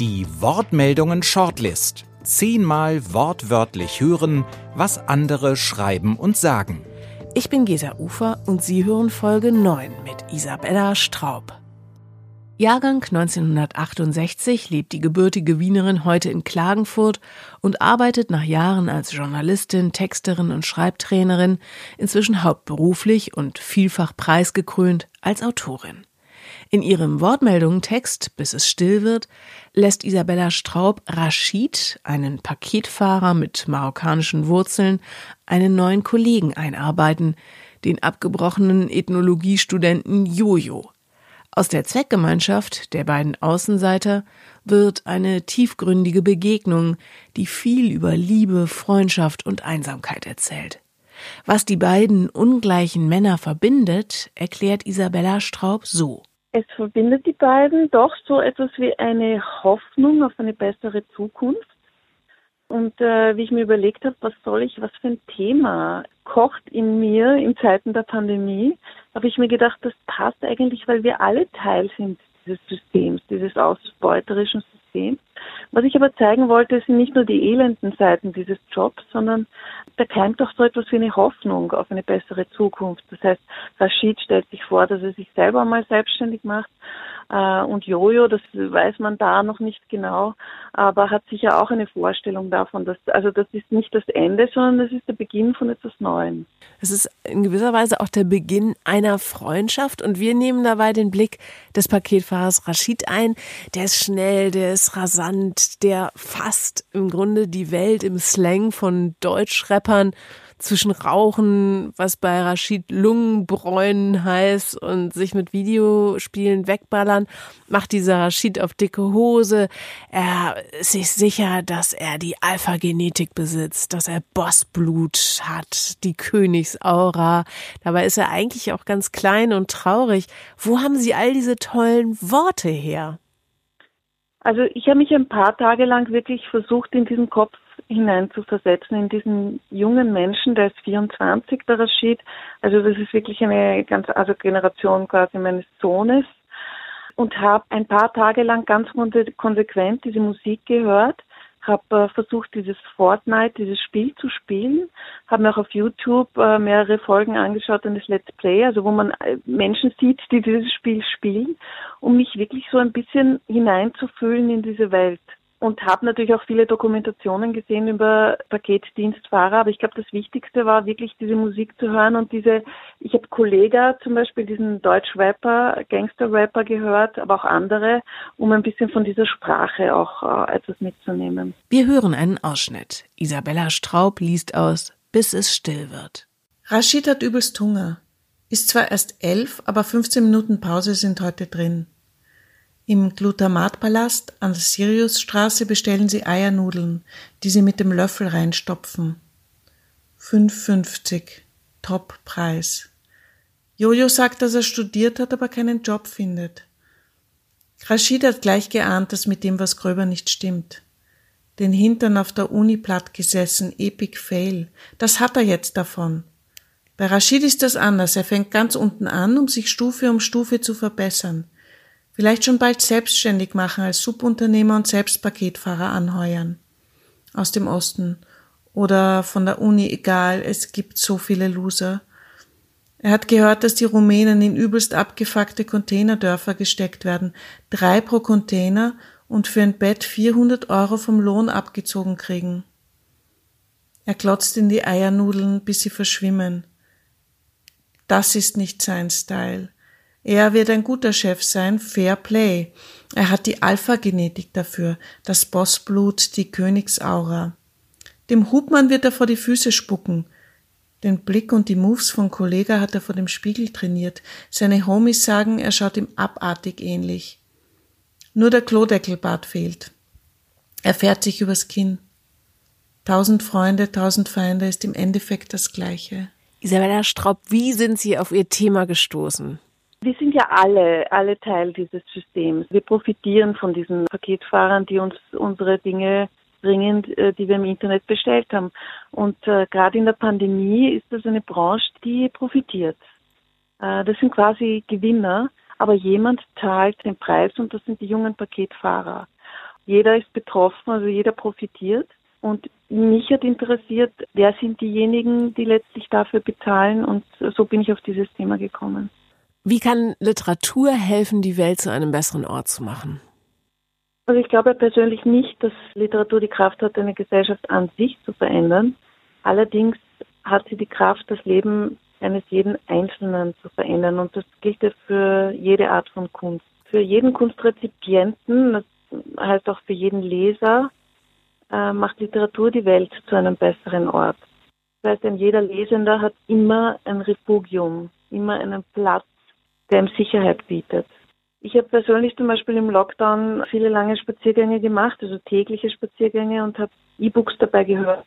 Die Wortmeldungen Shortlist. Zehnmal wortwörtlich hören, was andere schreiben und sagen. Ich bin Gesa Ufer und Sie hören Folge 9 mit Isabella Straub. Jahrgang 1968 lebt die gebürtige Wienerin heute in Klagenfurt und arbeitet nach Jahren als Journalistin, Texterin und Schreibtrainerin inzwischen hauptberuflich und vielfach preisgekrönt als Autorin. In ihrem Wortmeldungen-Text Bis es still wird lässt Isabella Straub Rashid, einen Paketfahrer mit marokkanischen Wurzeln, einen neuen Kollegen einarbeiten, den abgebrochenen Ethnologiestudenten Jojo. Aus der Zweckgemeinschaft der beiden Außenseiter wird eine tiefgründige Begegnung, die viel über Liebe, Freundschaft und Einsamkeit erzählt. Was die beiden ungleichen Männer verbindet, erklärt Isabella Straub so. Es verbindet die beiden doch so etwas wie eine Hoffnung auf eine bessere Zukunft. Und äh, wie ich mir überlegt habe, was soll ich, was für ein Thema kocht in mir in Zeiten der Pandemie, habe ich mir gedacht, das passt eigentlich, weil wir alle Teil sind dieses Systems, dieses ausbeuterischen Systems. Was ich aber zeigen wollte, sind nicht nur die elenden Seiten dieses Jobs, sondern da keimt auch so etwas wie eine Hoffnung auf eine bessere Zukunft. Das heißt, Rashid stellt sich vor, dass er sich selber mal selbstständig macht äh, und Jojo, das weiß man da noch nicht genau, aber hat sicher auch eine Vorstellung davon, dass, also das ist nicht das Ende, sondern das ist der Beginn von etwas Neuem. Es ist in gewisser Weise auch der Beginn einer Freundschaft und wir nehmen dabei den Blick des Paketfahrers Rashid ein. Der ist schnell, der ist rasant, der fasst im Grunde die Welt im Slang von Deutschrappern zwischen Rauchen, was bei Rashid Lungenbräunen heißt, und sich mit Videospielen wegballern, macht dieser Rashid auf dicke Hose. Er ist sich sicher, dass er die Alpha-Genetik besitzt, dass er Bossblut hat, die Königsaura. Dabei ist er eigentlich auch ganz klein und traurig. Wo haben Sie all diese tollen Worte her? Also ich habe mich ein paar Tage lang wirklich versucht, in diesen Kopf hineinzuversetzen in diesen jungen Menschen, der ist 24, der Rashid. Also das ist wirklich eine ganz, also Generation quasi meines Sohnes. Und habe ein paar Tage lang ganz konsequent diese Musik gehört, habe äh, versucht, dieses Fortnite, dieses Spiel zu spielen, habe mir auch auf YouTube äh, mehrere Folgen angeschaut eines Let's Play, also wo man äh, Menschen sieht, die dieses Spiel spielen, um mich wirklich so ein bisschen hineinzufühlen in diese Welt und habe natürlich auch viele Dokumentationen gesehen über Paketdienstfahrer, aber ich glaube, das Wichtigste war wirklich diese Musik zu hören und diese, ich habe Kollega zum Beispiel, diesen Deutsch-Rapper, Gangster-Rapper gehört, aber auch andere, um ein bisschen von dieser Sprache auch äh, etwas mitzunehmen. Wir hören einen Ausschnitt. Isabella Straub liest aus Bis es still wird. Rashid hat übelst Hunger. Ist zwar erst elf, aber 15 Minuten Pause sind heute drin. Im Glutamatpalast an der Siriusstraße bestellen sie Eiernudeln, die sie mit dem Löffel reinstopfen. 5,50 Top-Preis. Jojo sagt, dass er studiert hat, aber keinen Job findet. Rashid hat gleich geahnt, dass mit dem was gröber nicht stimmt. Den Hintern auf der Uni platt gesessen, epic fail. Das hat er jetzt davon. Bei Rashid ist das anders. Er fängt ganz unten an, um sich Stufe um Stufe zu verbessern vielleicht schon bald selbstständig machen als Subunternehmer und selbst Paketfahrer anheuern. Aus dem Osten oder von der Uni, egal, es gibt so viele Loser. Er hat gehört, dass die Rumänen in übelst abgefuckte Containerdörfer gesteckt werden, drei pro Container und für ein Bett 400 Euro vom Lohn abgezogen kriegen. Er klotzt in die Eiernudeln, bis sie verschwimmen. Das ist nicht sein Style. Er wird ein guter Chef sein, Fair Play. Er hat die Alpha-Genetik dafür, das Bossblut, die Königsaura. Dem Hubmann wird er vor die Füße spucken. Den Blick und die Moves von Kollega hat er vor dem Spiegel trainiert. Seine Homies sagen, er schaut ihm abartig ähnlich. Nur der Klodeckelbart fehlt. Er fährt sich übers Kinn. Tausend Freunde, tausend Feinde ist im Endeffekt das Gleiche. Isabella Straub, wie sind Sie auf Ihr Thema gestoßen? Wir sind ja alle, alle Teil dieses Systems. Wir profitieren von diesen Paketfahrern, die uns unsere Dinge bringen, äh, die wir im Internet bestellt haben. Und äh, gerade in der Pandemie ist das eine Branche, die profitiert. Äh, das sind quasi Gewinner, aber jemand zahlt den Preis und das sind die jungen Paketfahrer. Jeder ist betroffen, also jeder profitiert. Und mich hat interessiert, wer sind diejenigen, die letztlich dafür bezahlen und so bin ich auf dieses Thema gekommen. Wie kann Literatur helfen, die Welt zu einem besseren Ort zu machen? Also ich glaube persönlich nicht, dass Literatur die Kraft hat, eine Gesellschaft an sich zu verändern. Allerdings hat sie die Kraft, das Leben eines jeden Einzelnen zu verändern. Und das gilt ja für jede Art von Kunst. Für jeden Kunstrezipienten, das heißt auch für jeden Leser, äh, macht Literatur die Welt zu einem besseren Ort. Das heißt, ein jeder Lesender hat immer ein Refugium, immer einen Platz, der ihm Sicherheit bietet. Ich habe persönlich zum Beispiel im Lockdown viele lange Spaziergänge gemacht, also tägliche Spaziergänge und habe E-Books dabei gehört.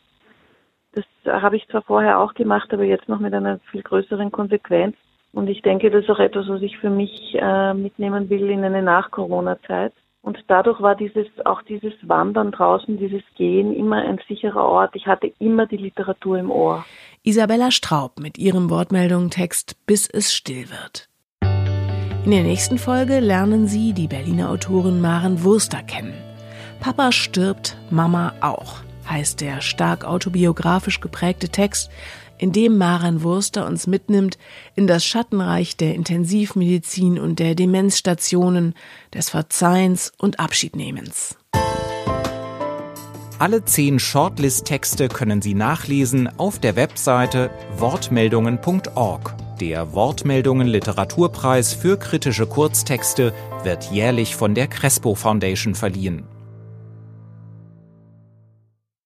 Das habe ich zwar vorher auch gemacht, aber jetzt noch mit einer viel größeren Konsequenz. Und ich denke, das ist auch etwas, was ich für mich äh, mitnehmen will in eine Nach-Corona-Zeit. Und dadurch war dieses, auch dieses Wandern draußen, dieses Gehen immer ein sicherer Ort. Ich hatte immer die Literatur im Ohr. Isabella Straub mit ihrem Wortmeldungstext Bis es still wird. In der nächsten Folge lernen Sie die Berliner Autorin Maren Wurster kennen. Papa stirbt, Mama auch, heißt der stark autobiografisch geprägte Text, in dem Maren Wurster uns mitnimmt in das Schattenreich der Intensivmedizin und der Demenzstationen, des Verzeihens und Abschiednehmens. Alle zehn Shortlist-Texte können Sie nachlesen auf der Webseite wortmeldungen.org. Der Wortmeldungen Literaturpreis für kritische Kurztexte wird jährlich von der Crespo Foundation verliehen.